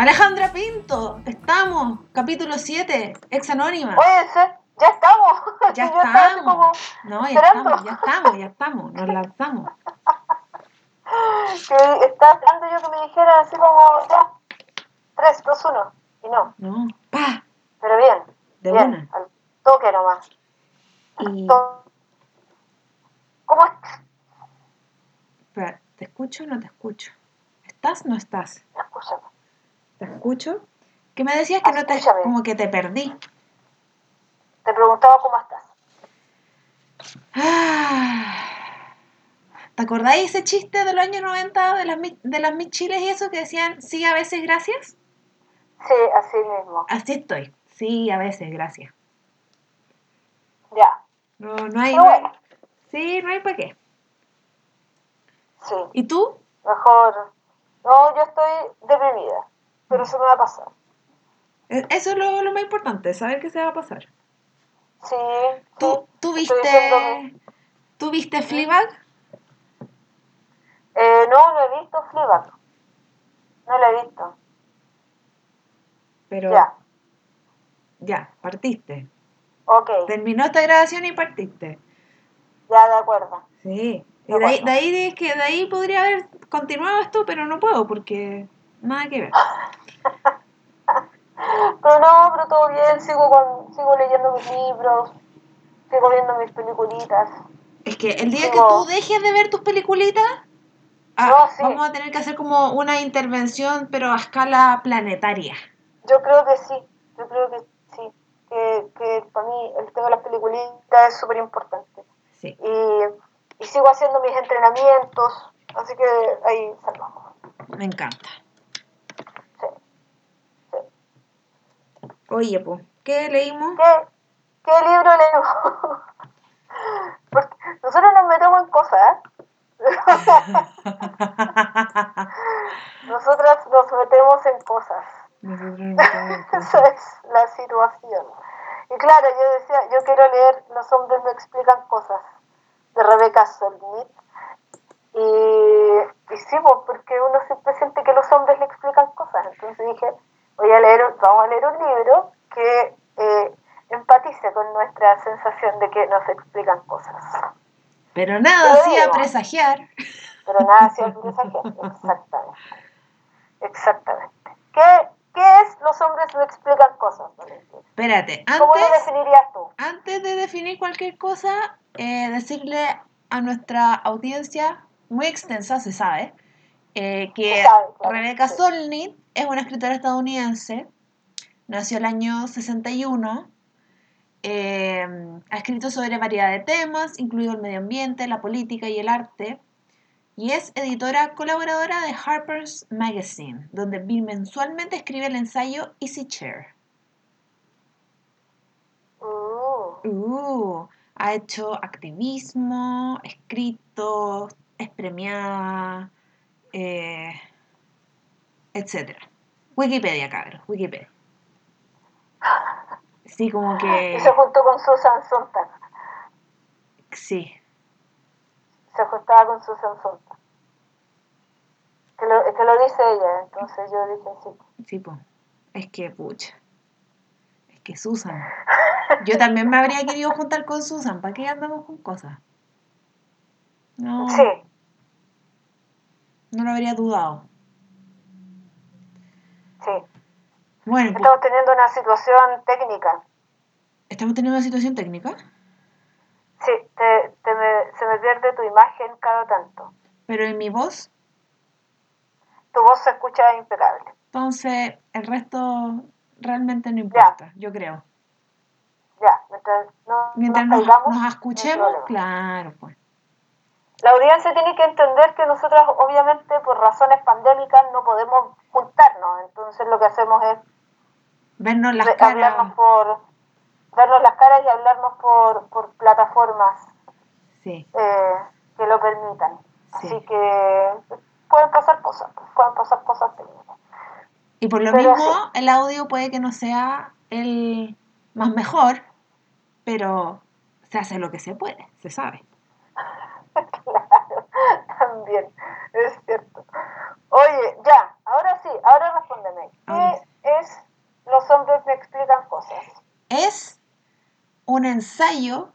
Alejandra Pinto, estamos, capítulo 7, ex anónima. Puede ser, ya estamos. Ya estamos. como No, ya esperando. estamos, ya estamos, ya estamos, nos lanzamos. que estaba esperando yo que me dijera así como, ya, 3, 2, 1. Y no, No, pa, pero bien. De bien, una. al toque nomás. y To- ¿Cómo estás? espera, ¿te escucho o no te escucho? ¿Estás o no estás? Escúchame. ¿Te escucho? Que me decías que no te, Escúchame. como que te perdí. Te preguntaba cómo estás. Ah. ¿Te acordáis ese chiste de los años 90 de las, de las Miss Chiles y eso que decían, sí, a veces gracias? Sí, así mismo. Así estoy. Sí, a veces, gracias. Ya. No, no hay. Bueno, Sí, no hay para qué. sí, ¿Y tú? mejor. No, yo estoy deprimida, pero eso me va a pasar. E- Eso es lo, lo más importante, saber qué se va a pasar. Sí, ¿Tú, sí. tú diciendo viste. ¿Tú viste Fleabag? Eh, no, no he visto Fleabag. No lo he visto. Pero. Ya, Ya, partiste. ok, Terminó esta grabación y partiste. ya de acuerdo. Sí. Y De de ahí, de ahí es que de ahí podría haber continuado esto, pero no puedo porque nada que ver. Pero no, pero todo bien, sigo, con, sigo leyendo mis libros, sigo viendo mis peliculitas. Es que el día que tú dejes de ver tus peliculitas, ah, No, sí. vamos a tener que hacer como una intervención, pero a escala planetaria. Yo creo que sí, yo creo que sí, que, que para mí el tema de las peliculitas es súper importante. Sí. Y, y sigo haciendo mis entrenamientos, así que ahí salvamos. Me encanta. Sí. sí. Oye, pues, ¿qué leímos? ¿Qué, qué libro leemos? Porque nosotros nos metemos en cosas. Nosotras nos metemos en cosas. Esa es la situación. Y claro, yo decía, yo quiero leer Los hombres me explican cosas, de Rebecca Solnit. Y, y sí, porque uno siempre siente que los hombres le explican cosas. Entonces dije, voy a leer, vamos a leer un libro que eh, empatice con nuestra sensación de que nos explican cosas. Pero nada hacía presagiar. Pero nada el mensaje. Exactamente. Exactamente. ¿Qué, ¿Qué es los hombres me explican cosas? Valentina? Espérate, ¿Cómo lo antes, definirías tú? antes de definir cualquier cosa, eh, decirle a nuestra audiencia, muy extensa, se sabe, eh, que sabe, claro, Rebecca sí. Solnit es una escritora estadounidense, nació el año 61, eh, ha escrito sobre variedad de temas, incluido el medio ambiente, la política y el arte, y es editora colaboradora de Harper's Magazine, donde bimensualmente escribe el ensayo Easy Chair. Uh, Uh, ha hecho activismo, escrito, es premiada, eh, etc. Wikipedia, cabrón, Wikipedia. Sí, como que... Y se juntó con Susan Sontag. Sí, Se juntaba con Susan Sontag. Que lo, que lo dice ella, entonces yo dije sí. sí, po. Es que, pucha. Es que Susan. Yo también me habría querido juntar con Susan. ¿Para qué andamos con cosas? No, Sí, no lo habría dudado. sí. Bueno, pues, Estamos teniendo una situación técnica. ¿estamos teniendo una situación técnica? Sí, te, te me- se me pierde tu imagen cada tanto. Pero en mi voz Tu voz se escucha impecable. Entonces, el resto realmente no importa, yo creo. Ya, mientras no Mientras nos escuchemos, claro, pues. La audiencia tiene que entender que nosotras, obviamente, por razones pandémicas, no podemos juntarnos. Entonces, lo que hacemos es Vernos las caras. por vernos las caras y hablarnos por, por plataformas Sí, eh, que lo permitan. Sí. Así que pueden pasar cosas, pueden pasar cosas técnicas. y por lo Pero mismo, sí. el audio puede que no sea el más mejor, pero se hace lo que se puede, se sabe. Claro, también, es cierto. Oye, ya, ahora sí, ahora respóndeme. ¿Qué es Los hombres me explican cosas? Es un ensayo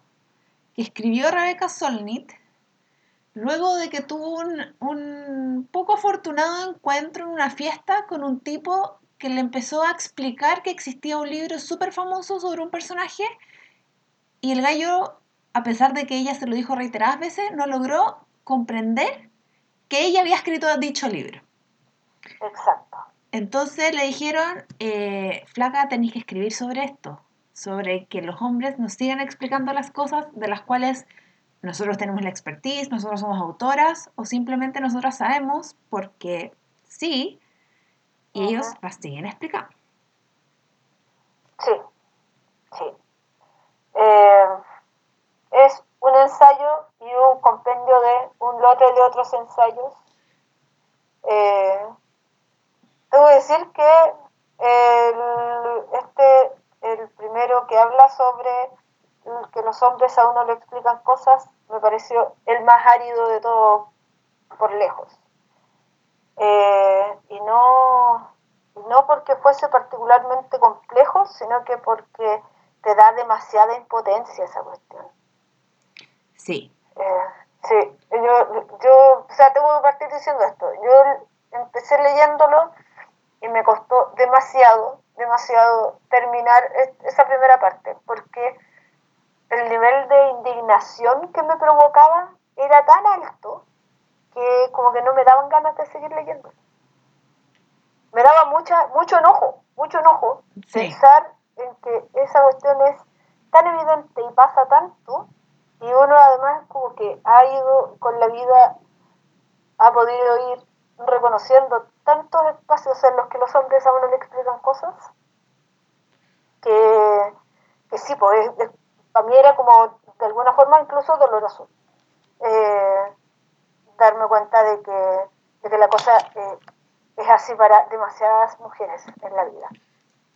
que escribió Rebecca Solnit luego de que tuvo un, un poco afortunado encuentro en una fiesta con un tipo que le empezó a explicar que existía un libro súper famoso sobre un personaje y el gallo, a pesar de que ella se lo dijo reiteradas veces, no logró comprender que ella había escrito dicho libro. Exacto. Entonces le dijeron, eh, flaca, tenéis que escribir sobre esto, sobre que los hombres nos sigan explicando las cosas de las cuales nosotros tenemos la expertise, nosotros somos autoras, o simplemente nosotras sabemos porque sí, y ellos las siguen explicando. Sí, sí. Eh, es un ensayo y un compendio de un lote de otros ensayos. Eh, debo decir que el, este, el primero que habla sobre que los hombres a uno le explican cosas, me pareció el más árido de todo por lejos. Eh, y no, no porque fuese particularmente complejo, sino que porque te da demasiada impotencia esa cuestión. Sí, Eh, sí, yo, yo, o sea, tengo que partir diciendo esto. Yo empecé leyéndolo y me costó demasiado, demasiado terminar es- esa primera parte, porque el nivel de indignación que me provocaba era tan alto que como que no me daban ganas de seguir leyendo. Me daba mucha, mucho enojo, mucho enojo Sí. pensar en que esa cuestión es tan evidente y pasa tanto y uno además como que ha ido con la vida, ha podido ir reconociendo tantos espacios en los que los hombres a uno le explican cosas que, que sí, pues es- es- para mí era como de alguna forma incluso doloroso eh, darme cuenta de que, de que la cosa eh, es así para demasiadas mujeres en la vida.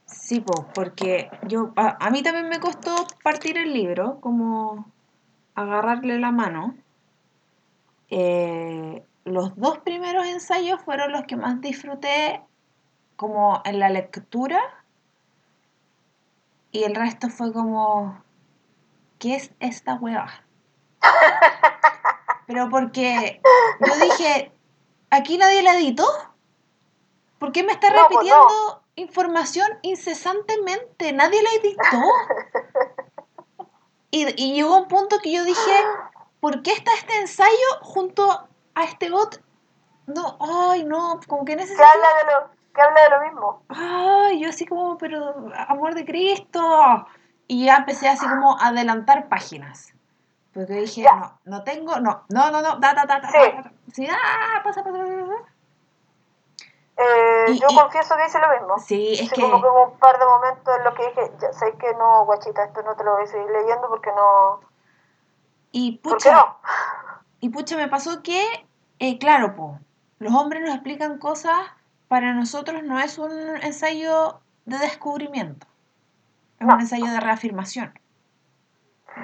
sí, po, porque yo, a, a mí también me costó partir el libro, como agarrarle la mano. Eh, los dos primeros ensayos fueron los que más disfruté como en la lectura y el resto fue como, ¿qué es esta hueva? Pero porque yo dije, ¿aquí nadie la editó? ¿Por qué me está No, pues no. repitiendo información incesantemente? Nadie la editó. Y, y llegó un punto que yo dije, ¿por qué está este ensayo junto a este bot? No, ay, no, como que Que necesito... habla de lo, que habla de lo mismo. Ay, yo así como, pero amor de Cristo. Y ya empecé así como a adelantar páginas. Porque dije, Ya. no, no tengo, no, no, no, no, da, da, da, da, Sí. da, da. Sí, ah, pasa, pasa, pasa, pasa. Eh, Y- yo y- confieso que hice lo mismo. Sí, es Sí, que, como que hubo un par de momentos en los que dije, ya sé que no, guachita, esto no te lo voy a seguir leyendo porque no... y ¿Por qué pucha, no? y pucha, me pasó que, eh, claro, po, los hombres nos explican cosas, para nosotros no es un ensayo de descubrimiento, es No. un ensayo de reafirmación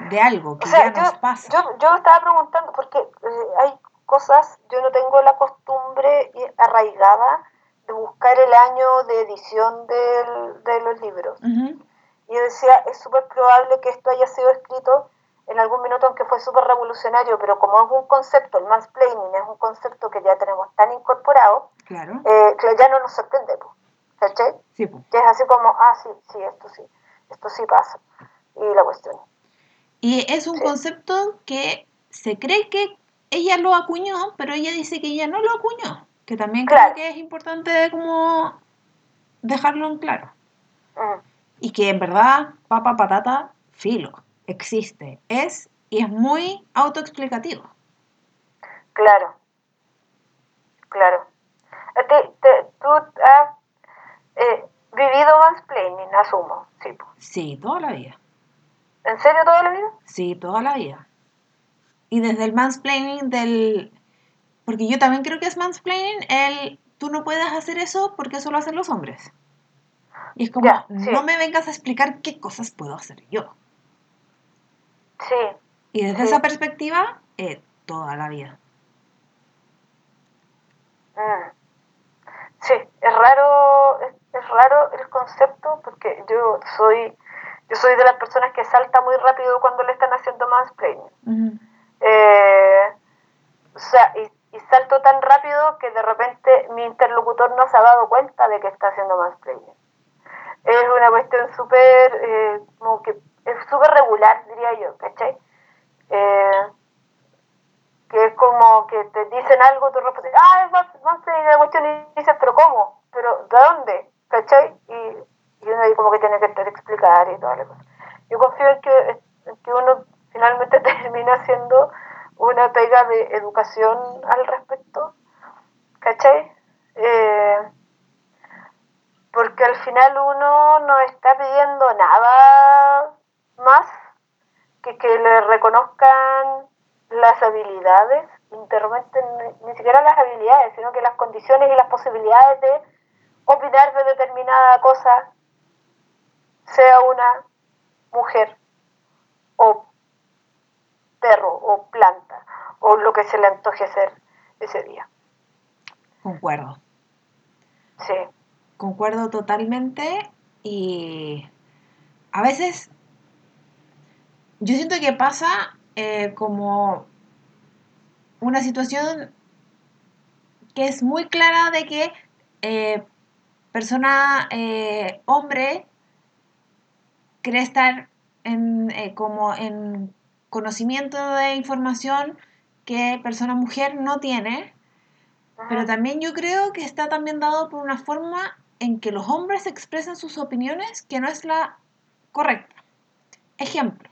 de algo O que sea, ya nos yo, pasa. yo, yo estaba preguntando, porque eh, hay cosas, yo no tengo la costumbre arraigada de buscar el año de edición del- de los libros. Y yo decía, es súper probable que esto haya sido escrito en algún minuto en que fue súper revolucionario, pero como es un concepto, el mansplaining es un concepto que ya tenemos tan incorporado, Claro, eh, que ya no nos sorprende, ¿cachai? sí, po. Que es así como, ah, sí, sí, esto sí, esto sí pasa. Y la cuestión. Y es un Sí. concepto que se cree que ella lo acuñó, pero ella dice que ella no lo acuñó. Que también Claro. creo que es importante como dejarlo en claro. Mm, Y que en verdad, papa patata, filo, existe, es y es muy autoexplicativo. claro, claro. A ti- te- tú has eh, vivido mansplaining, asumo, sí. Sí, toda la vida. ¿En serio toda la vida? Sí, toda la vida. Y desde el mansplaining del... Porque yo también creo que es mansplaining el... Tú no puedes hacer eso porque eso lo hacen los hombres. Y es como, Ya, sí. no me vengas a explicar qué cosas puedo hacer yo. Sí, Y desde Sí. esa perspectiva, eh, toda la vida. Mm. Sí, es raro, es, raro el concepto porque yo soy yo soy de las personas que salta muy rápido cuando le están haciendo mansplaining. eh, o sea, y, salto tan rápido que de repente mi interlocutor no se ha dado cuenta de que está haciendo mansplaining. Es una cuestión súper, eh, como que es súper regular, diría yo, ¿cachai? Eh, que es como que te dicen algo, tú respondes, ah, es más, más la cuestión y dices, pero ¿cómo? ¿Pero de dónde? ¿Cachai? Y, y uno ahí como que tiene que explicar y toda la cosa. Yo confío en que, que uno finalmente termina haciendo una pega de educación al respecto, ¿cachai? Eh, porque al final uno no está pidiendo nada más que que le reconozcan las habilidades, interrumpen ni siquiera las habilidades, sino que las condiciones y las posibilidades de opinar de determinada cosa, sea una mujer o perro o planta o lo que se le antoje hacer ese día. Concuerdo. Sí. Concuerdo totalmente y a veces yo siento que pasa eh, como una situación que es muy clara de que eh, persona eh, hombre cree estar en, como en conocimiento de información que persona mujer no tiene, pero también yo creo que está también dado por una forma en que los hombres expresan sus opiniones que no es la correcta. Ejemplo,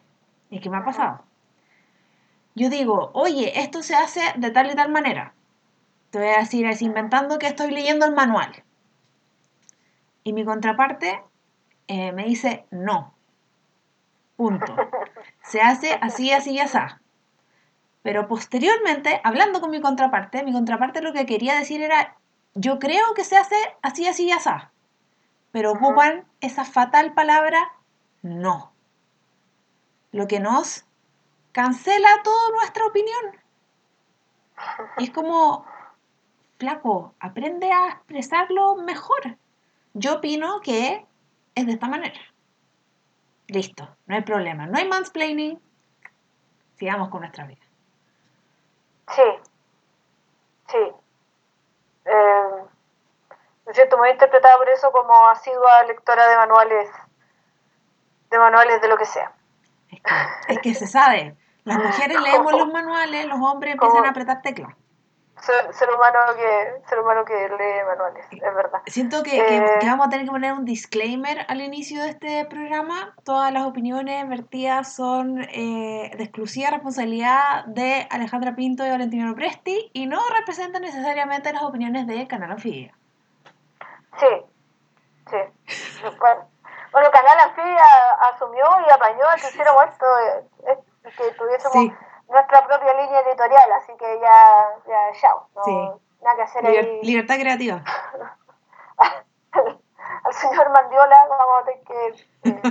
y que me ha pasado yo digo, oye, esto se hace de tal y tal manera. Te voy a decir, es inventando que estoy leyendo el manual. Y mi contraparte eh, me dice, no. Punto. Se hace así, así y así. Pero posteriormente, hablando con mi contraparte, mi contraparte lo que quería decir era, yo creo que se hace así, así y así. Pero ocupan esa fatal palabra, no. Lo que nos cancela toda nuestra opinión. Y es como, flaco, aprende a expresarlo mejor. Yo opino que es de esta manera. Listo, no hay problema. No hay mansplaining. Sigamos con nuestra vida. Sí, sí. Eh, me siento muy interpretada por eso como asidua lectora de manuales, de manuales de lo que sea. es que se sabe. Las mujeres leemos los manuales, los hombres empiezan a apretar teclas. Ser, humano que, ser humano que lee manuales, es verdad. Siento que, que, eh, vamos a tener que poner un disclaimer al inicio de este programa. Todas las opiniones vertidas son eh, de exclusiva responsabilidad de Alejandra Pinto y Valentino Presti y no representan necesariamente las opiniones de Canal Anfibia. Sí, sí. Bueno, Canal Anfibia asumió y apañó a que hiciéramos esto. Eh, que tuviésemos nuestra propia línea editorial, así que ya, ya, chao. No, Nada que hacer ahí. Libertad creativa. al, señor Mandiola vamos a tener que, eh,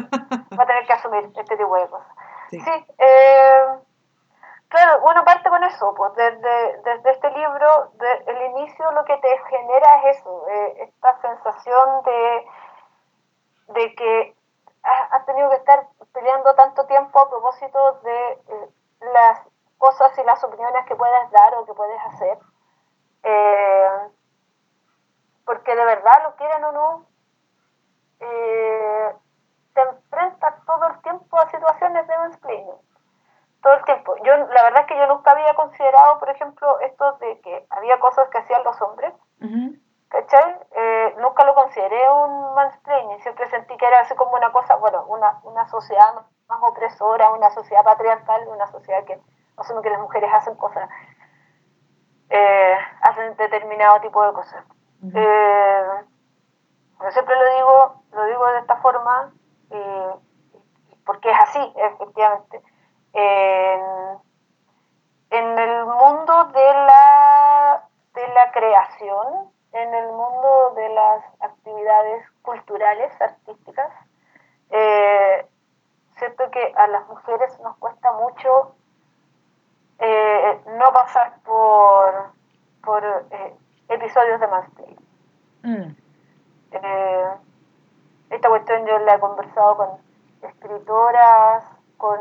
va a tener que asumir este tipo de cosas. Sí, eh, claro, bueno, parte con eso, pues desde, desde este libro, de, el inicio lo que te genera es eso, eh, esta sensación de, de que has tenido que estar peleando tanto tiempo a propósito de eh, las cosas y las opiniones que puedes dar o que puedes hacer. Eh, porque de verdad lo quieren o no, eh, te enfrentas todo el tiempo a situaciones de mansplaining. Todo el tiempo. Yo, la verdad es que yo nunca había considerado, por ejemplo, esto de que había cosas que hacían los hombres. ¿Cachai? Eh, nunca lo consideré un mansplaining, siempre sentí que era así como una cosa, bueno, una, una sociedad más opresora, una sociedad patriarcal, una sociedad que asume que las mujeres hacen cosas, eh, hacen determinado tipo de cosas. Eh, yo siempre lo digo, lo digo de esta forma, porque es así, efectivamente. en el mundo de la, de la creación, en el mundo de las actividades culturales, artísticas, eh, siento que a las mujeres nos cuesta mucho eh, no pasar por, por eh, episodios de mansplaining. Mm, Eh, esta cuestión yo la he conversado con escritoras, con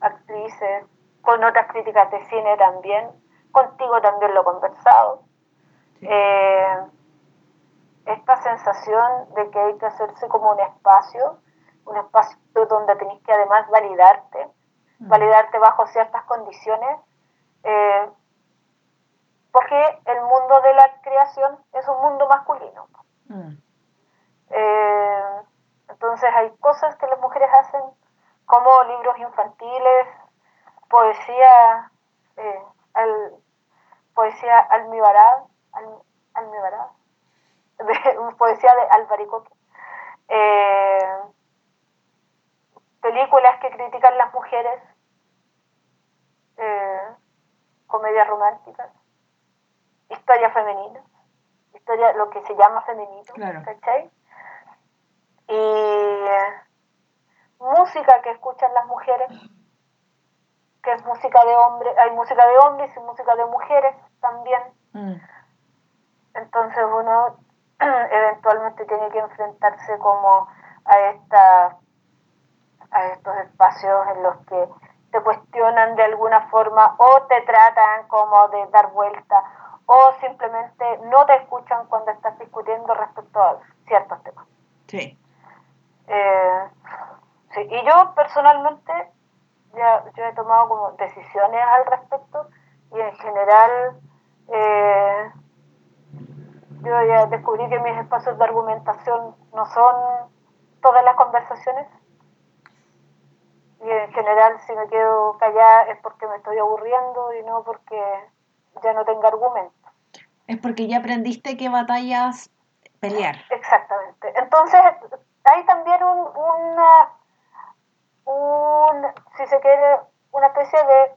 actrices, con otras críticas de cine también. Contigo también lo he conversado. Eh, esta sensación de que hay que hacerse como un espacio, un espacio donde tenéis que además validarte, Mm, validarte bajo ciertas condiciones, eh, porque el mundo de la creación es un mundo masculino. mm, Eh, entonces hay cosas que las mujeres hacen, como libros infantiles, poesía, eh, al, poesía almibarada, al, almibarada, de, poesía de albaricoque, eh, películas que critican las mujeres, eh, comedias románticas, historias femeninas, historia, lo que se llama femenino, Claro. ¿cachai? Y eh, música que escuchan las mujeres, que es música de hombres, hay música de hombres y música de mujeres también. mm, Entonces uno eventualmente tiene que enfrentarse como a esta a estos espacios en los que te cuestionan de alguna forma o te tratan como de dar vuelta o simplemente no te escuchan cuando estás discutiendo respecto a ciertos temas. Sí. Eh, sí, y yo personalmente ya yo he tomado como decisiones al respecto y en general eh, yo ya descubrí que mis espacios de argumentación no son todas las conversaciones y en general si me quedo callada es porque me estoy aburriendo y no porque ya no tengo argumento. Es porque ya aprendiste qué batallas pelear. Exactamente. Entonces, hay también un, una, un, si se quiere, una especie de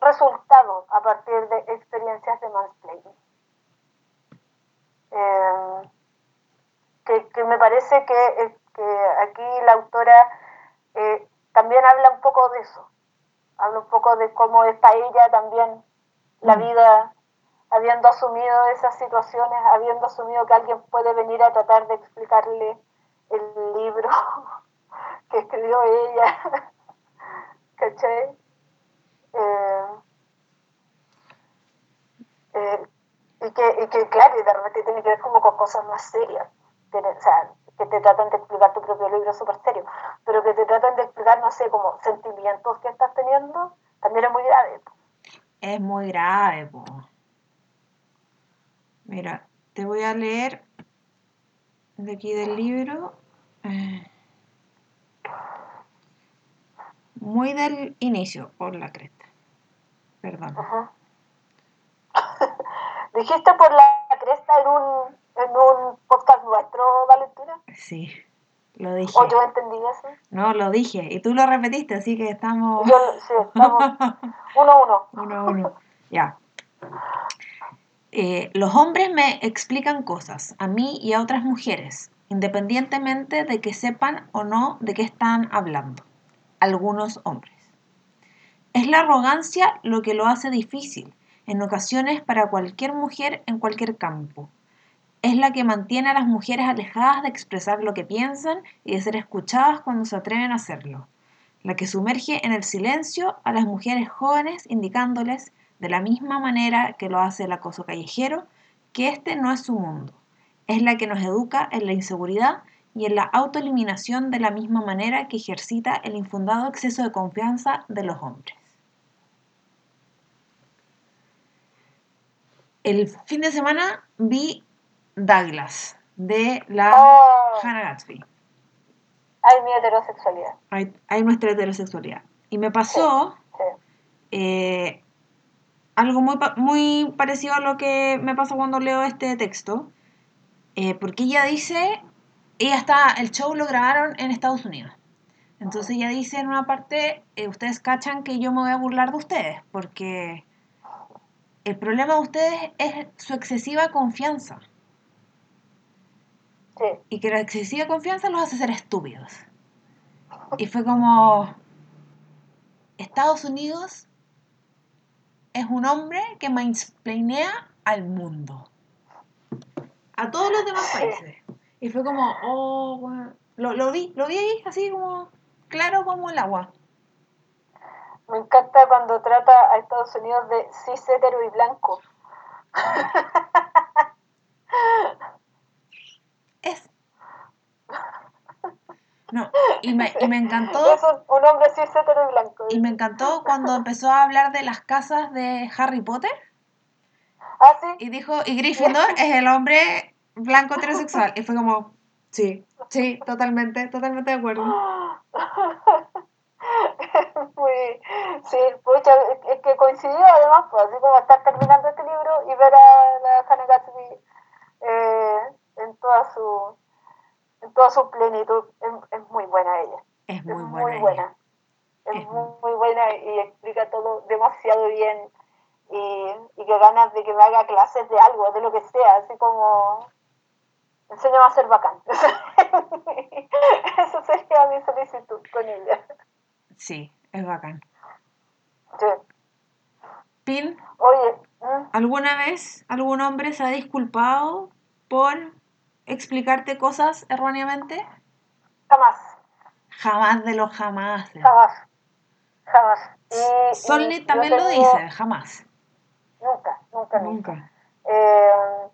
resultado a partir de experiencias de mansplaining. Eh, que, que me parece que, eh, que aquí la autora eh, también habla un poco de eso. Habla un poco de cómo es para ella también la Mm. vida habiendo asumido esas situaciones, habiendo asumido que alguien puede venir a tratar de explicarle el libro que escribió ella, ¿cachai? Eh, eh, y, que, y que, claro, y de repente tiene que ver como con cosas más serias, Tiene- o sea, que te tratan de explicar tu propio libro súper serio, pero que te tratan de explicar, no sé, como sentimientos que estás teniendo, también es muy grave. Es muy grave, po. Mira, te voy a leer de aquí del libro. Muy del inicio, por la cresta. Perdón. Ajá. Dijiste por la cresta en un, en un podcast nuestro, Valentina. Sí, lo dije. O yo entendí eso. No, lo dije. Y tú lo repetiste, así que estamos Yo, sí, estamos uno a uno. uno a uno. Ya. Eh, los hombres me explican cosas, a mí y a otras mujeres, independientemente de que sepan o no de qué están hablando. Algunos hombres. Es la arrogancia lo que lo hace difícil, en ocasiones para cualquier mujer en cualquier campo. Es la que mantiene a las mujeres alejadas de expresar lo que piensan y de ser escuchadas cuando se atreven a hacerlo. La que sumerge en el silencio a las mujeres jóvenes indicándoles, de la misma manera que lo hace el acoso callejero, que este no es su mundo. Es la que nos educa en la inseguridad y en la autoeliminación de la misma manera que ejercita el infundado exceso de confianza de los hombres. El fin de semana vi Douglas de la Oh, Hannah Gatsby. hay mi heterosexualidad. Hay, hay nuestra heterosexualidad. Y me pasó Sí. eh, algo muy, pa- muy parecido a lo que me pasa cuando leo este texto, eh, porque ella dice, ella está, el show lo grabaron en Estados Unidos. Entonces ella dice en una parte, eh, ustedes cachan que yo me voy a burlar de ustedes, porque el problema de ustedes es su excesiva confianza. Sí. Y que la excesiva confianza los hace ser estúpidos. Y fue como, Estados Unidos es un hombre que mansplainea al mundo. a todos los demás países. Y fue como, oh, lo, lo vi, lo vi ahí, así como claro como el agua. Me encanta cuando trata a Estados Unidos de cis, hetero y blanco. Es. No, y me, y me encantó. Es un, un hombre cis, hetero y blanco. Y me encantó cuando empezó a hablar de las casas de Harry Potter Ah, sí. y dijo, y Gryffindor es el hombre blanco heterosexual. Y fue como, sí, sí, totalmente, totalmente de acuerdo. Muy, sí, pucha, es, que coincidió además, pues, así como estar terminando este libro y ver a la Hannah Gatsby eh, en toda su en toda su plenitud, es, es muy buena ella. Es Es muy muy buena. Es muy, muy buena y explica todo demasiado bien. Y, y que ganas de que me haga clases de algo, de lo que sea, así como enséñame a ser bacán. Eso sería mi solicitud con ella. Sí, es bacán. Sí. Pin, Oye. ¿alguna vez algún hombre se ha disculpado por explicarte cosas erróneamente? jamás, Jamás de los jamás. jamás, jamás. Y- Solnit también lo dice, jamás. Nunca, nunca, nunca. Nunca. Eh,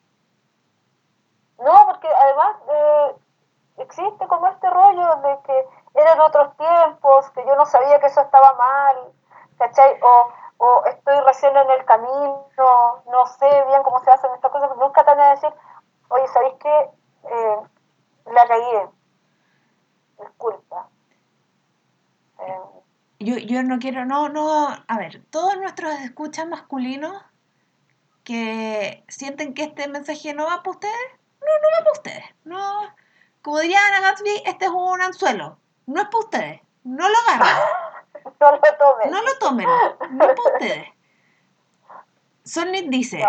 no, porque además eh, existe como este rollo de que eran otros tiempos, que yo no sabía que eso estaba mal, ¿cachai? O, estoy recién en el camino, no sé bien cómo se hacen estas cosas, nunca te van a decir, oye, ¿sabéis qué? Eh, la cagué. Disculpa. Eh, Yo, yo no quiero, no, no, a ver, todos nuestros escuchas masculinos que sienten que este mensaje no va para ustedes, no, no va para ustedes. No, como diría Ana Gatsby, este es un anzuelo, no es para ustedes, no lo agarren, no lo tomes. no lo tomen, no es para ustedes. Solnit dice,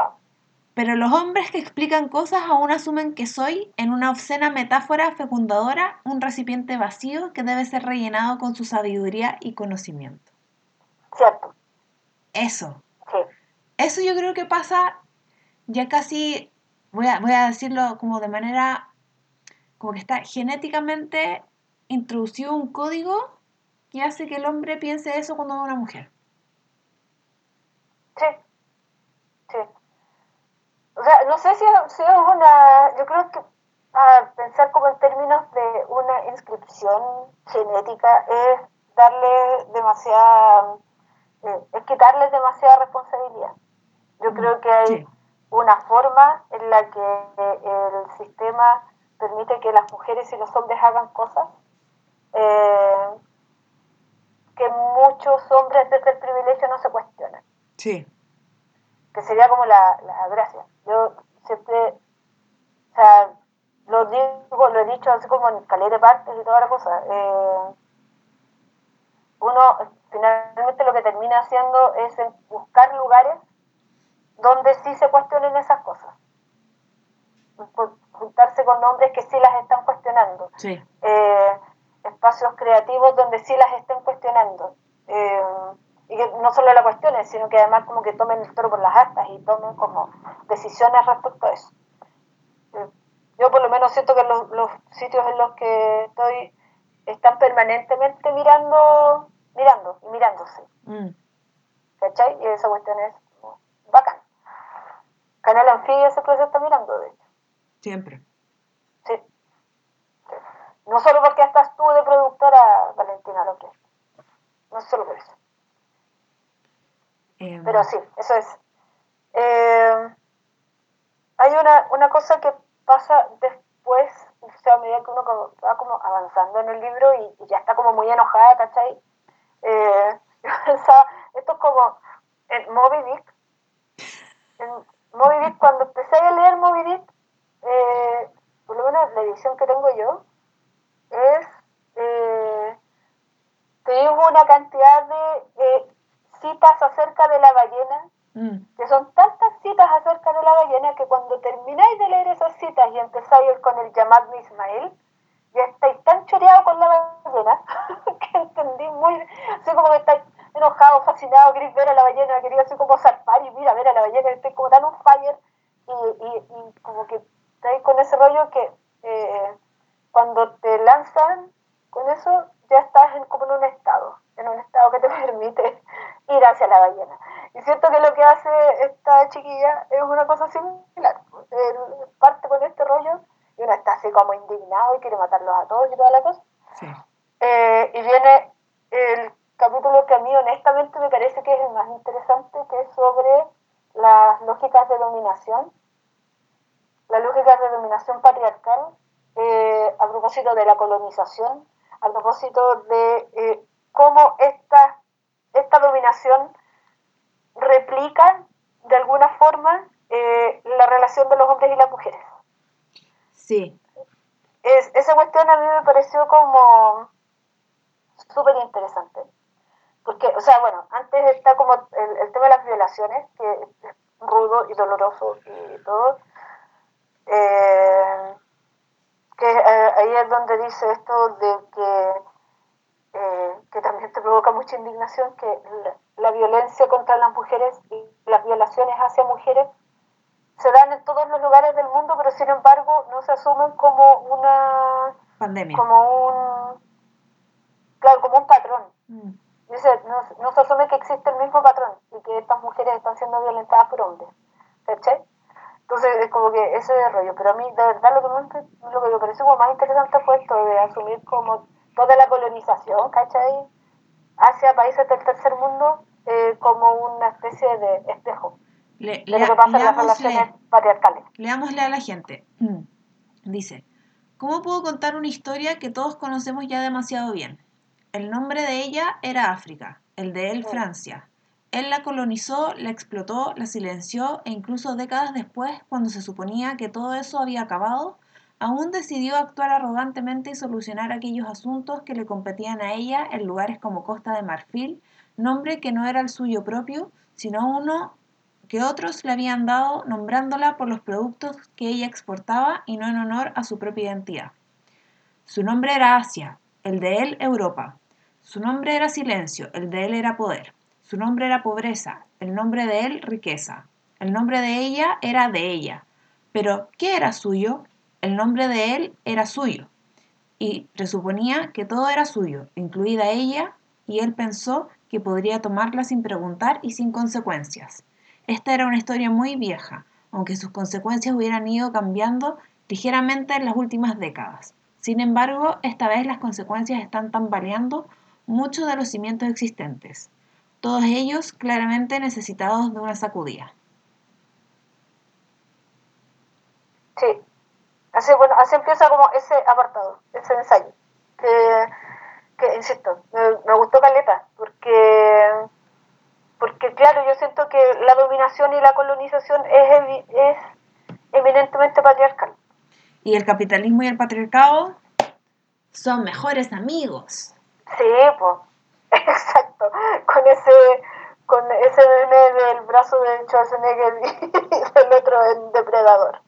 pero los hombres que explican cosas aún asumen que soy, en una obscena metáfora fecundadora, un recipiente vacío que debe ser rellenado con su sabiduría y conocimiento. Cierto, Eso, sí. eso yo creo que pasa ya casi, voy a, voy a decirlo como de manera, como que está genéticamente introducido un código que hace que el hombre piense eso cuando ve a una mujer. Sí, sí. O sea, no sé si, si es una, yo creo que a pensar como en términos de una inscripción genética es darle demasiada, eh, es quitarle demasiada responsabilidad. Yo Mm, creo que hay sí. una forma en la que eh, el sistema permite que las mujeres y los hombres hagan cosas eh, que muchos hombres desde el privilegio no se cuestionan Sí. que sería como la, la gracia. Yo siempre, o sea, lo digo, lo he dicho así como en calera de partes y toda la cosa. eh, uno finalmente lo que termina haciendo es en buscar lugares donde sí se cuestionen esas cosas. Por juntarse con hombres que sí las están cuestionando. Sí. Eh, espacios creativos donde sí las estén cuestionando. Eh, y que no solo la cuestionen, sino que además como que tomen el toro por las astas y tomen como decisiones respecto a eso. Eh, yo por lo menos siento que los, los sitios en los que estoy están permanentemente mirando, mirando y mirándose. Mm. ¿Cachai? Y esa cuestión es bacán. Canal Anfibia se está mirando, de hecho. Siempre. Sí. Sí. No solo porque estás tú de productora, Valentina López. No solo por eso. Em, Pero sí, eso es. Eh, hay una, una cosa que pasa después, o sea, a medida que uno como- va como avanzando en el libro y, y ya está como muy enojada, ¿cachai? Eh, esto es como en Moby Dick. En Moby Dick, cuando empecé a leer Moby Dick, eh, por lo menos la edición que tengo yo, es eh, que hubo una cantidad de eh, citas acerca de la ballena, mm, que son tantas citas acerca de la ballena que cuando termináis de leer esas citas y empezáis con el llamado Ismael, ya estáis tan choreados con la ballena que entendí muy, así como que estáis enojados, fascinados, queréis ver a la ballena, queréis así como zarpar y mira, ver a la ballena, estoy como tan on fire y, y, y como que estáis con rollo que eh, cuando te lanzan con eso, ya estás en, como en un estado, en un estado que te permite ir hacia la ballena. Y siento que lo que hace esta chiquilla es una cosa similar. parte con este rollo y uno está así como indignado y quiere matarlos a todos y toda la cosa. Eh, y viene el capítulo que a mí honestamente me parece que es el más interesante, que es sobre las lógicas de dominación, las lógicas de dominación patriarcal eh, a propósito de la colonización, a propósito de eh, cómo esta, esta dominación replica de alguna forma eh, la relación de los hombres y las mujeres. Sí. Es, esa cuestión a mí me pareció como súper interesante. Porque, o sea, bueno, antes está como el, el, tema de las violaciones, que es rudo y doloroso y todo. Eh, que eh, ahí es donde dice esto de que, eh, que también te provoca mucha indignación, que la, violencia contra las mujeres y las violaciones hacia mujeres se dan en todos los lugares del mundo, pero sin embargo no se asumen como una pandemia. Como un claro, como un patrón. Mm. Dice, no, no, se asume que existe el mismo patrón y que estas mujeres están siendo violentadas por hombres. ¿Cachai? Entonces es como que ese rollo. Pero a mí, de verdad, lo que me, lo que me pareció como más interesante fue esto de asumir como toda la colonización, ¿cachai? Hacia países del tercer mundo eh, como una especie de espejo le, de lo que pasa en las relaciones patriarcales. Leámosle a la gente. Mm. Dice, ¿cómo puedo contar una historia que todos conocemos ya demasiado bien? El nombre de ella era África, el de él Francia. Él la colonizó, la explotó, la silenció e incluso décadas después, cuando se suponía que todo eso había acabado, aún decidió actuar arrogantemente y solucionar aquellos asuntos que le competían a ella en lugares como Costa de Marfil, nombre que no era el suyo propio, sino uno que otros le habían dado nombrándola por los productos que ella exportaba y no en honor a su propia identidad. Su nombre era Asia, el de él Europa. Su nombre era silencio, el de él era poder. Su nombre era pobreza, el nombre de él riqueza. El nombre de ella era de ella. Pero, ¿qué era suyo? El nombre de él era suyo. Y presuponía que todo era suyo, incluida ella, y él pensó que podría tomarla sin preguntar y sin consecuencias. Esta era una historia muy vieja, aunque sus consecuencias hubieran ido cambiando ligeramente en las últimas décadas. Sin embargo, esta vez las consecuencias están tambaleando muchos de los cimientos existentes todos ellos claramente necesitados de una sacudida. Sí, así, bueno, así empieza como ese apartado, ese ensayo, que, que insisto, me, gustó Caleta, porque, porque claro, yo siento que la dominación y la colonización es, es eminentemente patriarcal. Y el capitalismo y el patriarcado son mejores amigos. Sí, pues, exacto, con ese con ese meme del brazo de Schwarzenegger y del otro el depredador.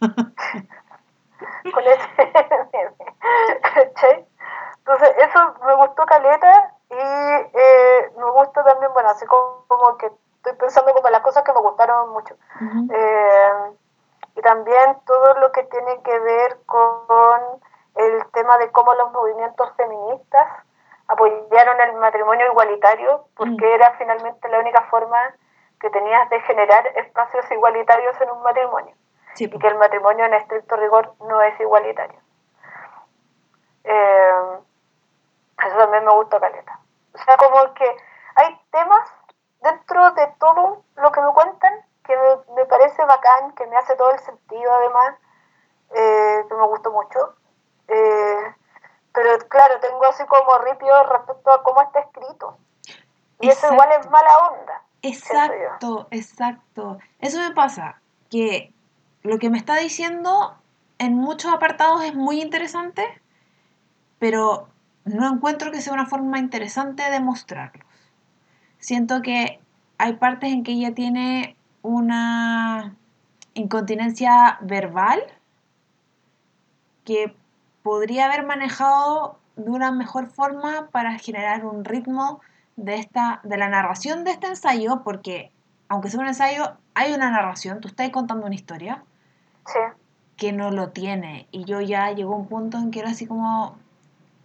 con ese meme. Entonces, eso me gustó Caleta y eh, me gusta también, bueno, así como, que estoy pensando como las cosas que me gustaron mucho. eh, y también todo lo que tiene que ver con el tema de cómo los movimientos feministas apoyaron el matrimonio igualitario porque mm. era finalmente la única forma que tenías de generar espacios igualitarios en un matrimonio y que el matrimonio en estricto rigor no es igualitario. Eh, eso también me gusta caleta. O sea, como que hay temas dentro de todo lo que me cuentan que me, parece bacán, que me hace todo el sentido además, eh, que me gustó mucho. Eh, pero claro, tengo así como ripio respecto a cómo está escrito. Y eso igual es mala onda. Exacto, exacto. Eso me pasa, que lo que me está diciendo en muchos apartados es muy interesante, pero no encuentro que sea una forma interesante de mostrarlos. Siento que hay partes en que ella tiene una incontinencia verbal que podría haber manejado de una mejor forma para generar un ritmo de, esta, de la narración de este ensayo, porque aunque sea un ensayo, hay una narración, tú estás contando una historia. Sí. que no lo tiene. Y yo ya llegó un punto en que era así como,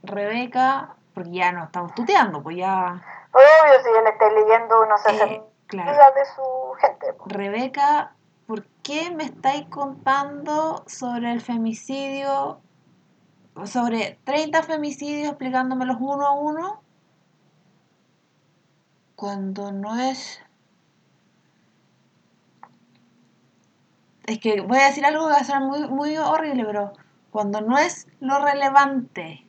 Rebeca, porque ya no estamos tuteando, pues ya... Obvio, si él está leyendo, uno se hace Eh, claro. de su gente. po. Rebeca, ¿por qué me estáis contando sobre el femicidio, sobre 30 femicidios explicándomelos uno a uno? Cuando no es... Es que voy a decir algo que va a ser muy, muy horrible, pero cuando no es lo relevante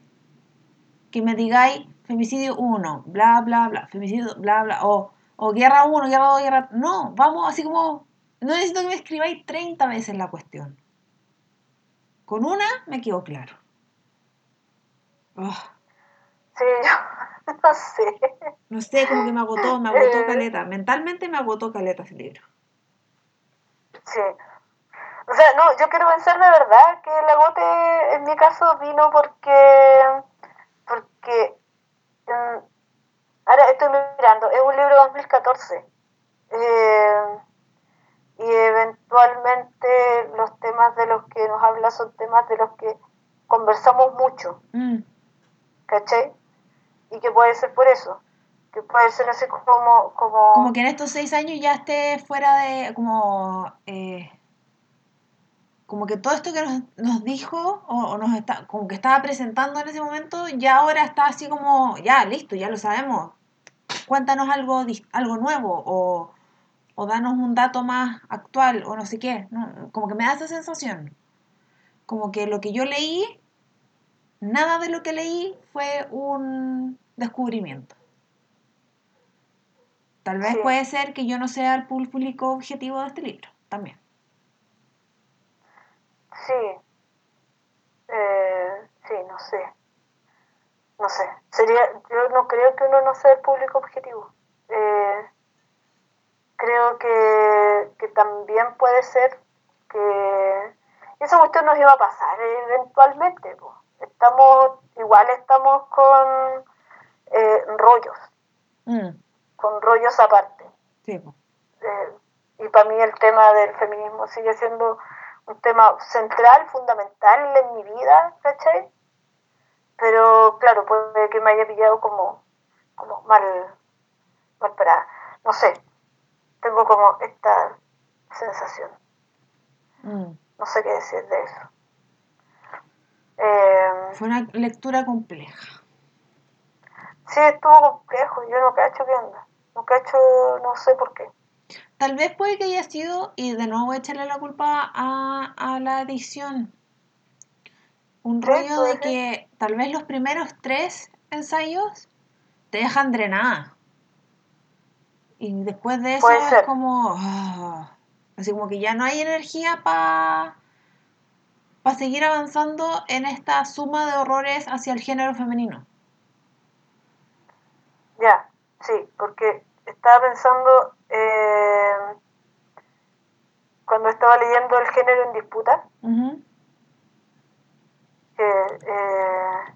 que me digáis femicidio 1, bla, bla, bla, femicidio, bla, bla, o, o guerra 1, guerra 2, guerra... No, vamos así como... No necesito que me escribáis 30 veces la cuestión. Con una me quedó claro. Ah, Sí, yo no sé. no sé, como que me agotó, me agotó Eh. caleta. Mentalmente me agotó caleta ese libro. Sí. O sea, no, yo quiero pensar de verdad que el agote en mi caso vino porque. Porque. mm, ahora estoy mirando, es un libro de 2014. Eh, y eventualmente los temas de los que nos habla son temas de los que conversamos mucho, Mm, ¿cachai? Y que puede ser por eso. Que puede ser así como. Como, Como que en estos seis años ya esté fuera de. Como. eh, como que todo esto que nos, nos dijo o, o nos está, como que estaba presentando en ese momento, ya ahora está así como, ya, listo, ya lo sabemos. Cuéntanos algo, algo nuevo o, o danos un dato más actual o no sé qué. No, como que me da esa sensación. Como que lo que yo leí, nada de lo que leí fue un descubrimiento. Tal vez Sí. puede ser que yo no sea el público objetivo de este libro, también. Sí. Eh, sí, no sé. No sé. Sería, yo no creo que uno no sea el público objetivo. Eh, creo que, que también puede ser que esa cuestión nos iba a pasar eventualmente. po. Estamos, igual estamos con eh, rollos, Mm, con rollos aparte. sí. Eh, y para mí el tema del feminismo sigue siendo un tema central, fundamental en mi vida, ¿cachai? Pero claro, puede que me haya pillado como, como mal, mal parada. No sé, tengo como esta sensación. Mm. No sé qué decir de eso. Eh, Fue una lectura compleja. sí, estuvo complejo, yo no cacho qué onda. No cacho, no sé por qué. Tal vez puede que haya sido, y de nuevo echarle la culpa a, a la edición, un rollo de que tal vez los primeros tres ensayos te dejan drenada. Y después de eso Puede es ser. como... ah, así como que ya no hay energía para para seguir avanzando en esta suma de horrores hacia el género femenino. Ya, sí, porque estaba pensando eh, cuando estaba leyendo El género en disputa, que eh,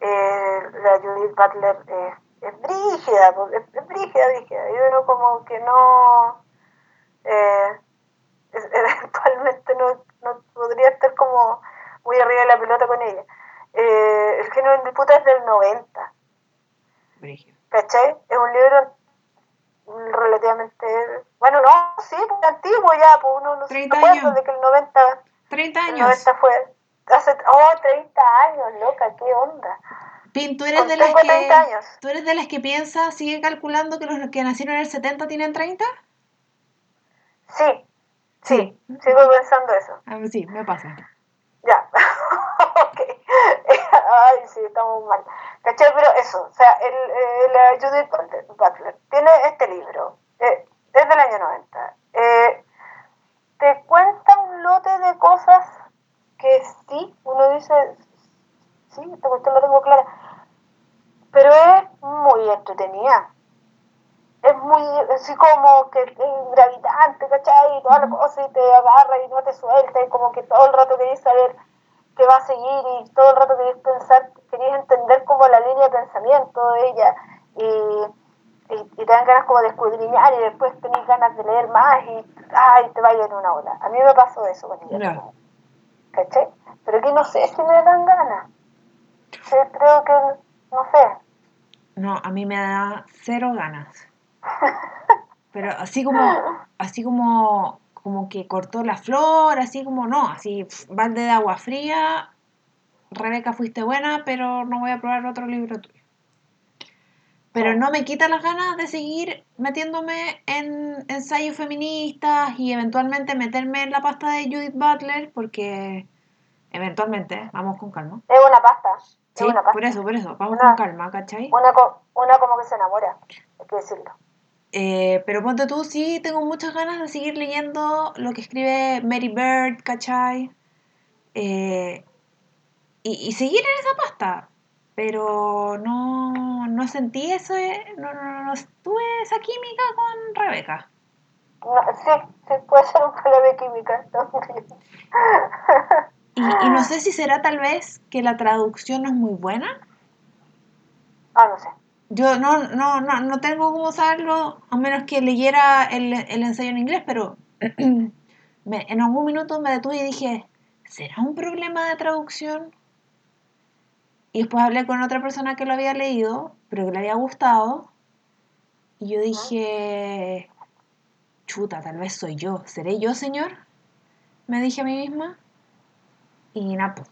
eh, la Judith Butler es, es brígida, es, es brígida, brígida, y uno como que no, eh, eventualmente no, no podría estar como muy arriba de la pelota con ella. Eh, el género en disputa es del 90. Brígido. ¿cachai? Es un libro relativamente, bueno, no, sí, pues, antiguo ya, pues uno no se 30 acuerda de que el 90, 30 el años. 90 fue, hace, oh, 30 años, loca, qué onda. Pin, ¿tú eres, de las que, 30 años. ¿tú eres de las que piensa, sigue calculando que los que nacieron en el 70 tienen 30? Sí, sí, sigo pensando eso. A ver, sí, me pasa. Ya, ok. Ay, sí, estamos mal. ¿Cachai? Pero eso, o sea, el, eh, la Judith Butler, Butler tiene este libro, eh, es del año 90. Eh, te cuenta un lote de cosas que sí, uno dice, sí, esta cuestión la tengo clara, pero es muy entretenida. Muy, así como que es gravitante, ¿cachai? Y toda la cosa, y te agarra y no te suelta, y como que todo el rato querés saber qué va a seguir, y todo el rato querés pensar, querés entender como la línea de pensamiento de ella, y, y, y te dan ganas como de escudriñar, y después tenés ganas de leer más, y ay, te vayas en una ola. A mí me pasó eso con ella. Como, ¿cachai? Pero que no sé si me dan ganas. Sí, creo que, no sé. No, a mí me da cero ganas. Pero así como, así como, como que cortó la flor, así como no, así balde de agua fría. Rebeca, fuiste buena, pero no voy a probar otro libro tuyo. Pero no me quita las ganas de seguir metiéndome en ensayos feministas y eventualmente meterme en la pasta de Judith Butler, porque eventualmente, vamos con calma. Es una pasta. Sí, es una pasta. por eso, por eso, vamos Una- con calma, ¿cachai? Una como que se enamora, hay que decirlo. Eh, pero ponte tú, sí, tengo muchas ganas de seguir leyendo lo que escribe Mary Bird, ¿cachai? Eh, y, y seguir en esa pasta. Pero no, no sentí eso, eh, no, no, no, tuve esa química con Rebeca. No, sí, sí, puede ser un problema de química y no sé si será tal vez que la traducción no es muy buena. Ah, no sé. Yo no, no, no, no tengo cómo saberlo, a menos que leyera el, el ensayo en inglés, pero me- en algún minuto me detuve y dije, ¿será un problema de traducción? Y después hablé con otra persona que lo había leído, pero que le había gustado, y yo dije, chuta, tal vez soy yo. ¿Seré yo, señor? Me dije a mí misma. Y nada, po.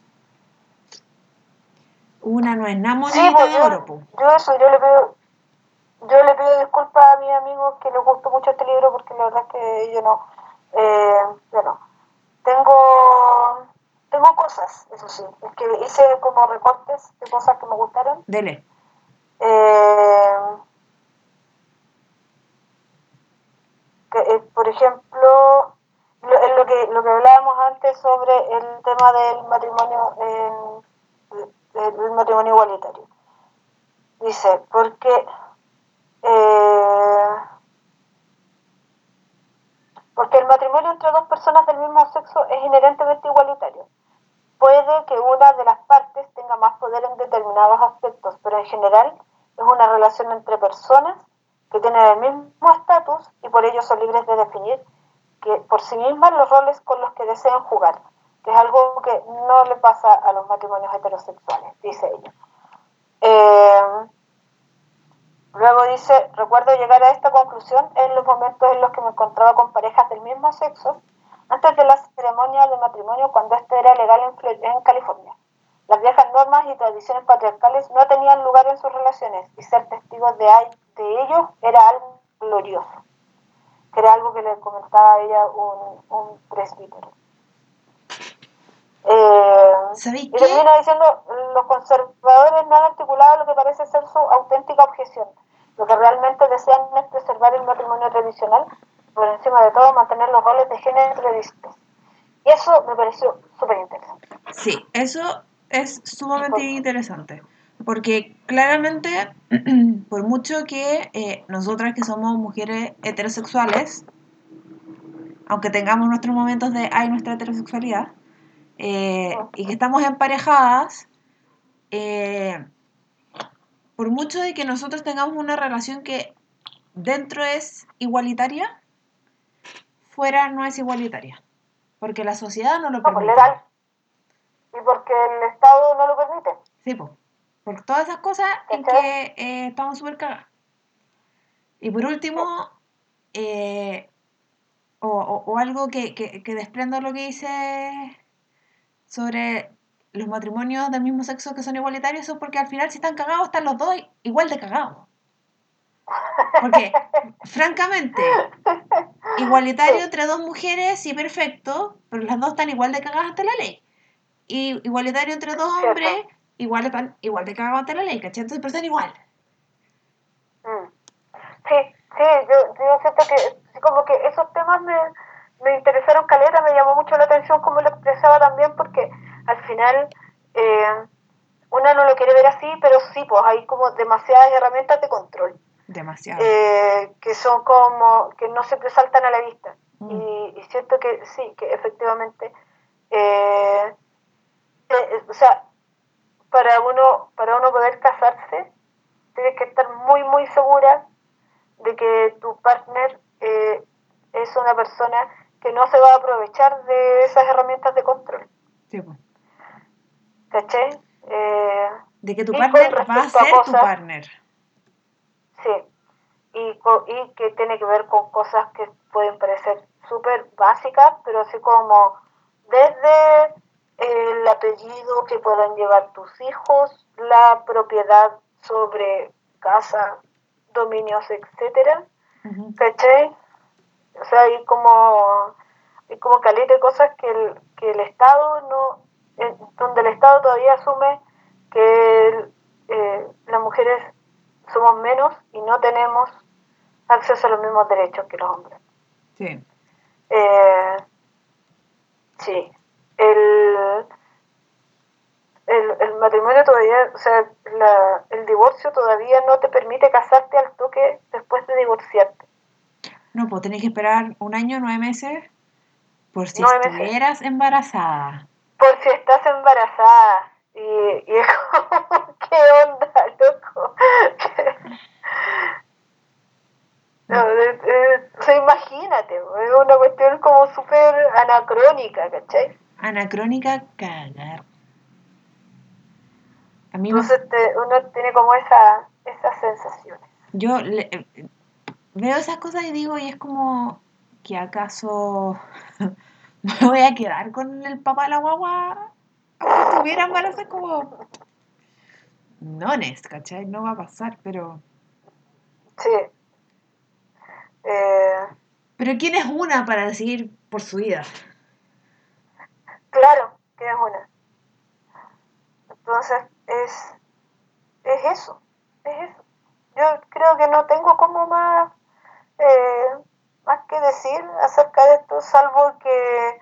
Una no es nada monedita pues de yo, oro, yo eso, yo le pido, yo le pido disculpas a mis amigos que les gustó mucho este libro porque la verdad es que yo no, eh, yo no. Tengo, tengo cosas, eso sí, es que hice como recortes de cosas que me gustaron. Dele. Eh, que, eh, por ejemplo, lo, en lo que lo que hablábamos antes sobre el tema del matrimonio en, el matrimonio igualitario. Dice, porque eh, porque el matrimonio entre dos personas del mismo sexo es inherentemente igualitario. Puede que una de las partes tenga más poder en determinados aspectos, pero en general es una relación entre personas que tienen el mismo estatus y por ello son libres de definir que por sí mismas los roles con los que desean jugar, que es algo que no le pasa a los matrimonios heterosexuales, dice ella. Eh, luego dice, recuerdo llegar a esta conclusión en los momentos en los que me encontraba con parejas del mismo sexo, antes de la ceremonia de matrimonio cuando esto era legal en, California. Las viejas normas y tradiciones patriarcales no tenían lugar en sus relaciones y ser testigos de, de ello era algo glorioso, era algo que le comentaba a ella un, un presbítero. Eh, ¿Sabéis y termina diciendo, los conservadores no han articulado lo que parece ser su auténtica objeción. Lo que realmente desean es preservar el matrimonio tradicional, por encima de todo mantener los roles de género previstos. Y eso me pareció súper interesante. Sí, eso es sumamente interesante. Porque claramente, por mucho que eh, nosotras que somos mujeres heterosexuales, aunque tengamos nuestros momentos de ay nuestra heterosexualidad, eh, y que estamos emparejadas, eh, por mucho de que nosotros tengamos una relación que dentro es igualitaria, fuera no es igualitaria. Porque la sociedad no lo No, pues permite. legal. Y porque el Estado no lo permite. Sí, po. Por todas esas cosas en que eh, estamos súper cagadas. Y por último, eh, o, o- o algo que, que, que desprendo lo que dice sobre los matrimonios del mismo sexo que son igualitarios, eso es porque al final si están cagados están los dos igual de cagados. Porque, francamente, igualitario entre dos mujeres, sí, perfecto, pero las dos están igual de cagadas ante la ley. Y igualitario entre dos hombres, igual están igual de cagados ante la ley, ¿cachai? Entonces, pero están igual. Mm. Sí, sí, yo, yo siento que como que esos temas me, me interesaron caleta, me llamó mucho la atención como lo expresaba también, porque al final eh, una no lo quiere ver así, pero sí, pues hay como demasiadas herramientas de control, Demasiado. eh, que son como, que no siempre saltan a la vista. Mm. Y, y siento que sí, que efectivamente, eh, eh, o sea, para uno, para uno poder casarse, tienes que estar muy, muy segura de que tu partner eh, es una persona que no se va a aprovechar de esas herramientas de control. Sí, pues. ¿Cachai? Eh, De que tu partner va a ser tu partner. sí. Y, y que tiene que ver con cosas que pueden parecer súper básicas, pero así como desde el apellido que puedan llevar tus hijos, la propiedad sobre casa, dominios, etcétera, Ujú. ¿cachai? O sea, hay como, hay como caleta de cosas que el, que el Estado no, donde el Estado todavía asume que el- eh, las mujeres somos menos y no tenemos acceso a los mismos derechos que los hombres. Sí. Eh, sí, el, el, el matrimonio todavía, o sea, la, el divorcio todavía no te permite casarte al toque después de divorciarte. No, pues tenés que esperar un año, nueve meses, por si Nueve meses. estuvieras embarazada. por si estás embarazada. Y, y es como, ¿qué onda, loco? No, o sea, imagínate, es una cuestión como súper anacrónica, ¿cachai? Anacrónica, cagar. A mí me- Entonces te- uno tiene como esa, esas sensaciones. yo le- veo esas cosas y digo, y es como que acaso me voy a quedar con el papá de la guagua aunque estuviera embarazada como no es, ¿cachai? No va a pasar, pero Sí. Eh, pero quién es una para decidir por su vida. claro, que es una. Entonces, es, es eso, es eso. Yo creo que no tengo como más, eh, más que decir acerca de esto, salvo que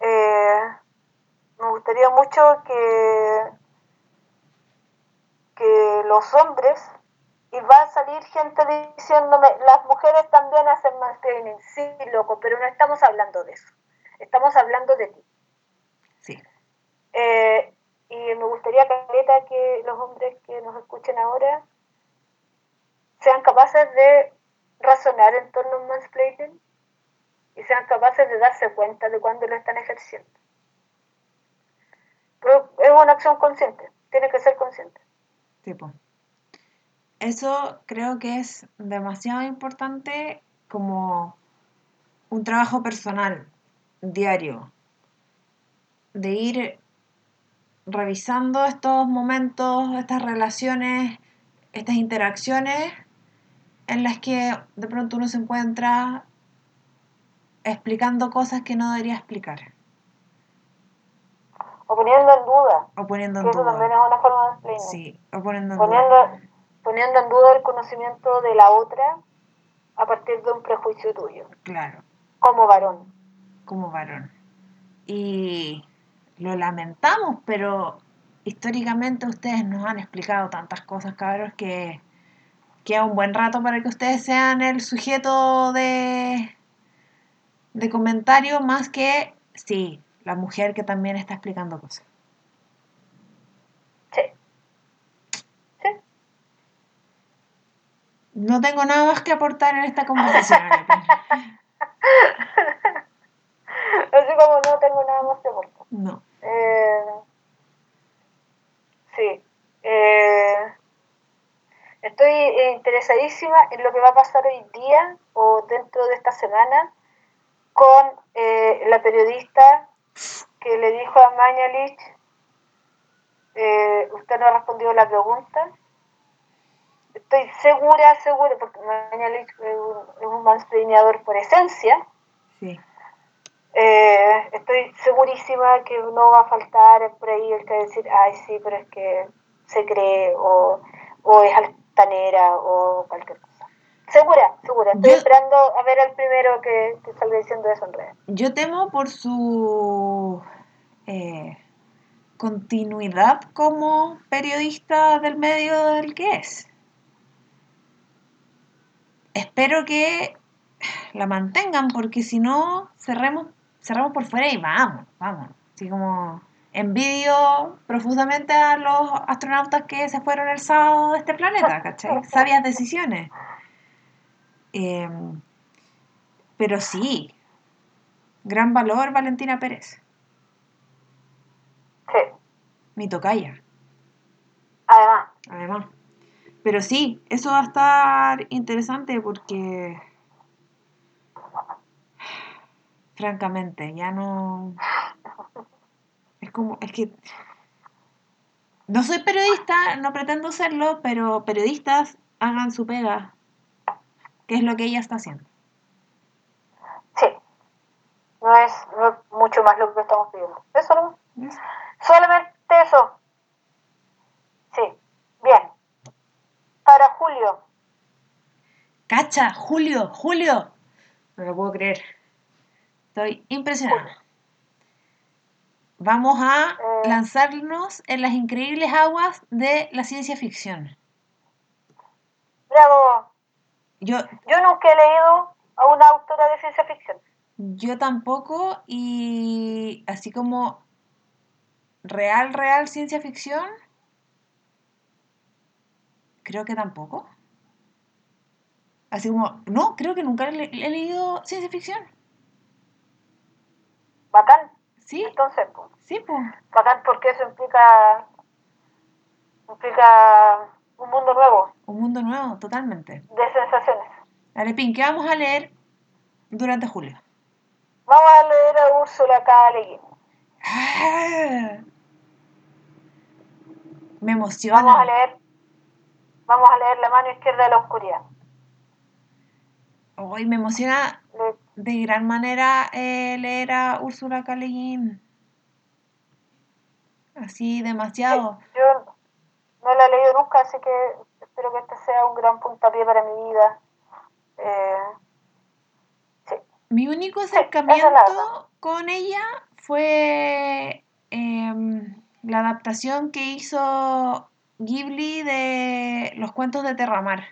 eh, me gustaría mucho que, que los hombres, y va a salir gente diciéndome, las mujeres también hacen mansplaining, sí, loco, pero no estamos hablando de eso, estamos hablando de ti. Sí. Eh, y me gustaría, Caleta, que los hombres que nos escuchen ahora sean capaces de razonar en torno a un mansplaining y sean capaces de darse cuenta de cuándo lo están ejerciendo. Pero es una acción consciente, tiene que ser consciente. Tipo. Eso creo que es demasiado importante como un trabajo personal, diario, de ir revisando estos momentos, estas relaciones, estas interacciones en las que de pronto uno se encuentra explicando cosas que no debería explicar O poniendo en duda, o poniendo en eso también es una forma de mansplaining. Sí, o poniendo en duda. Poniendo en duda el conocimiento de la otra a partir de un prejuicio tuyo, Claro. como varón. como varón. Y lo lamentamos, pero históricamente ustedes nos han explicado tantas cosas, cabros, que queda un buen rato para que ustedes sean el sujeto de, de comentario más que, sí, la mujer que también está explicando cosas. Sí. Sí. No tengo nada más que aportar en esta conversación. Así como no tengo nada más que aportar. No. Eh, sí. Eh, estoy interesadísima en lo que va a pasar hoy día o dentro de esta semana con eh, la periodista que le dijo a Mañalich, eh, usted no ha respondido la pregunta. Estoy segura, segura, porque Mañalich es un, un mansplaineador por esencia. Sí. Eh, estoy segurísima que no va a faltar por ahí el que decir, ay, sí, pero es que se cree o, o es altanera o cualquier cosa. Segura, segura. Estoy Yo- esperando a ver al primero que, que salga diciendo eso en redes. Yo temo por su eh, continuidad como periodista del medio del que es. Espero que la mantengan porque si no, cerremos, cerramos por fuera y vamos, vamos. Así como envidio profusamente a los astronautas que se fueron el sábado de este planeta, ¿cachai? Sabias decisiones. Em, pero sí, gran valor Valentina Pérez. mi tocaya, Además, además. Pero sí, eso va a estar interesante porque, francamente, ya no... Es como, es que... No soy periodista, no pretendo serlo, pero periodistas hagan su pega, que es lo que ella está haciendo. sí. No es, no es mucho más lo que estamos pidiendo. Eso no. ¿Ves? Solamente eso. Sí. Bien. Para Julio. ¡Cacha! ¡Julio! ¡Julio! No lo puedo creer. Estoy impresionada. Vamos a Eh. lanzarnos en las increíbles aguas de la ciencia ficción. Bravo. Yo, Yo nunca he leído a una autora de ciencia ficción. yo tampoco, y así como real, real ciencia ficción, creo que tampoco. Así como, no, creo que nunca he, le- he leído ciencia ficción. Bacán. Sí, Entonces, pues, sí, pues. bacán porque eso implica implica un mundo nuevo Un mundo nuevo, totalmente. de sensaciones. Dale, Pin, ¿qué vamos a leer durante julio? Vamos a leer a Úrsula K. Le. ¡Ah! Me emociona. Vamos a leer vamos a leer La mano izquierda de la oscuridad. Hoy me emociona Le- de gran manera eh, leer a Úrsula K. Así, demasiado. Yo no la he leído nunca, así que espero que este sea un gran puntapié para mi vida. Eh, sí. Mi único acercamiento con ella fue em, la adaptación que hizo Ghibli de los cuentos de Terramar.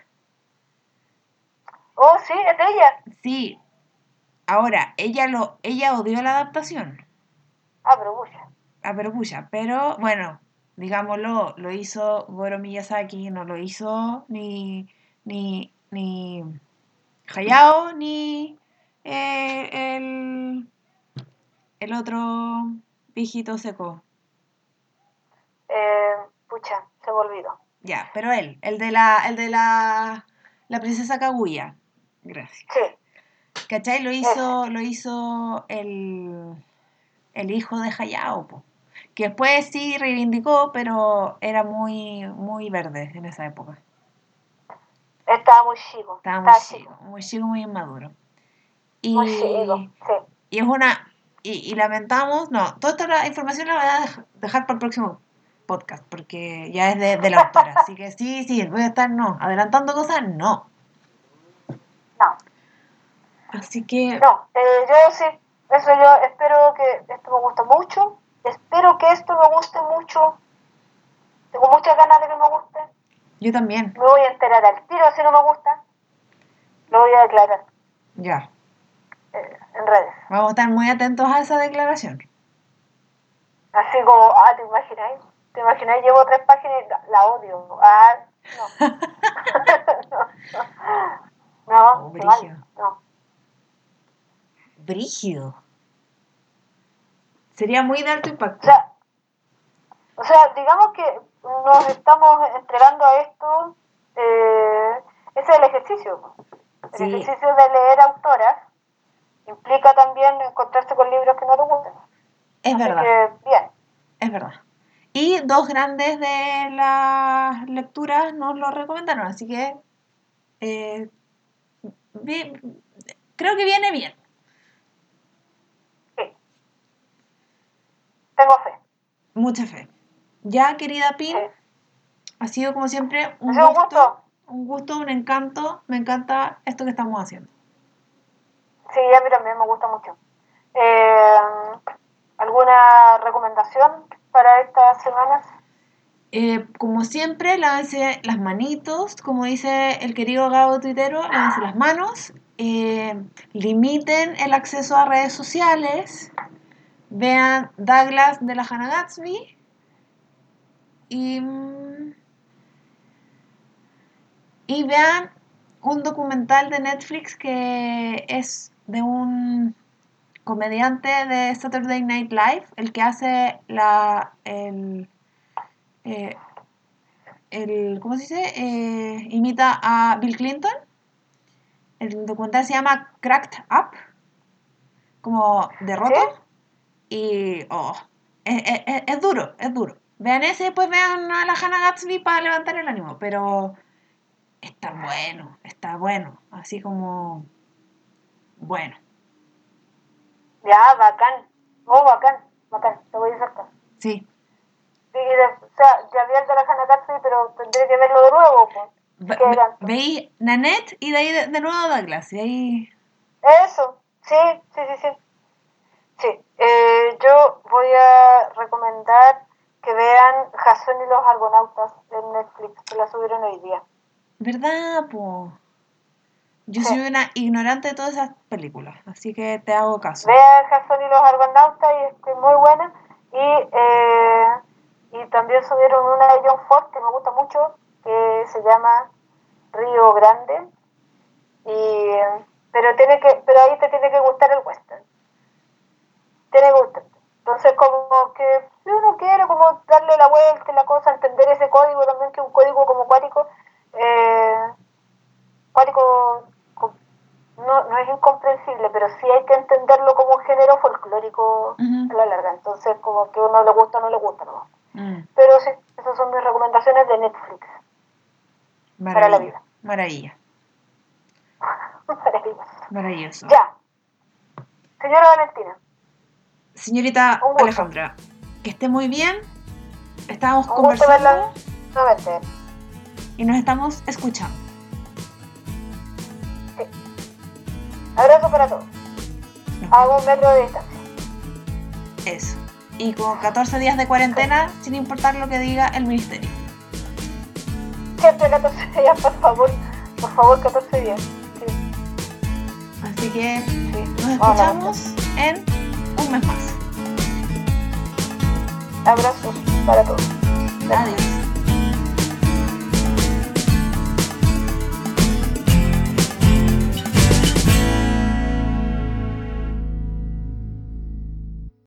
Oh, sí, es de ella. Sí. Ahora, ella lo, ella odió la adaptación. Ah, pero pucha. a pero pero bueno, digámoslo, lo hizo Goro Miyazaki, no lo hizo ni, ni, ni Hayao, ni eh, el, el otro viejito seco. Eh, pucha, se me olvidó. Ya, pero él, el de la, el de la, la princesa Kaguya. Gracias. Sí, ¿Cachai? Lo hizo, lo hizo el, el hijo de Hayao, po. que después sí reivindicó, pero era muy, muy verde en esa época. estaba muy chico. Estaba muy estaba chico, muy chico, muy inmaduro. Y, Muy chico, sí. y es una, y, y lamentamos, no, toda esta información la voy a dej- dejar para el próximo podcast, porque ya es de, de la autora, así que sí, sí, voy a estar, no, adelantando cosas, no. No, Así que, no, eh, yo sí, eso yo espero que esto me guste mucho, espero que esto me guste mucho, tengo muchas ganas de que me guste, yo también, me voy a enterar al tiro si no me gusta, lo voy a declarar ya. eh, en redes, Vamos a estar muy atentos a esa declaración. así como, ah, ¿te imagináis? ¿Te imagináis? Llevo tres páginas y la, la odio, ah, no. no, brígido. no. Brígido. Sería muy de alto O impacto. sea, o sea, digamos que nos estamos entregando a esto, eh, ese es el ejercicio. El Sí. ejercicio de leer autoras implica también encontrarse con libros que no te gusten. Es Así verdad, que, bien, es verdad. Y dos grandes de las lecturas nos lo recomendaron, así que eh, creo que viene bien. sí. Tengo fe. Mucha fe. Ya, querida Pin, Sí. ha sido como siempre un sido un gusto, gusto. un gusto, un encanto. Me encanta esto que estamos haciendo. Sí, a mí también me gusta mucho. Eh, ¿Alguna recomendación para estas semanas? Eh, como siempre, lávense las manitos, como dice el querido Gabo Tuitero, lávense las manos, eh, limiten el acceso a redes sociales, vean Douglas de la Hannah Gatsby y, y vean un documental de Netflix que es de un comediante de Saturday Night Live, el que hace la, el, eh, el, ¿cómo se dice? Eh, imita a Bill Clinton. El documental se llama Cracked Up, como derroto. Y, oh, es, es- es duro, es duro. Vean ese y después vean a la Hannah Gatsby para levantar el ánimo, pero está bueno, está bueno, así como bueno. Ya, bacán. Oh, bacán, bacán. Te voy a hacer caso. Sí. Y de- o sea, ya vi el de la Hannah Gatsby, pero tendré que verlo de nuevo. Pues. Ve- Qué ve- gran- veis Nanette y de ahí de, de nuevo Douglas. Y ahí. Eso, sí, sí, sí, sí. Sí, eh, yo voy a recomendar que vean Jason y los Argonautas en Netflix, que la subieron hoy día. ¿Verdad, po? Yo Sí. soy una ignorante de todas esas películas, así que te hago caso. Vean Jason y los Argonautas y es muy buena. Y, eh, y también subieron una de John Ford que me gusta mucho, que se llama Río Grande. Y, pero, tiene que, pero ahí te tiene que gustar el western. Tiene que gustarte. Entonces, como que si uno quiere como darle la vuelta y la cosa, entender ese código también, que es un código como cuático, eh, cuático co- no, no es incomprensible, pero sí hay que entenderlo como un género folclórico a la larga. Entonces, como que uno le gusta o no le gusta, ¿no? Mm, Pero sí, esas son mis recomendaciones de Netflix. Para la vida. Maravilla. Maravilloso. Maravilloso. Ya. Señora Valentina, Señorita. Alejandra, que esté muy bien. Estábamos un verla conversando nuevamente. y nos estamos escuchando. Abrazo para todos. Nos A un metro de distancia. Eso. Y con 14 días de cuarentena, sin importar lo que diga el ministerio. Siempre 14 días, por favor. Por favor, 14 días. Sí, Así que sí. nos escuchamos en un mes más. Abrazos para todos. Adiós.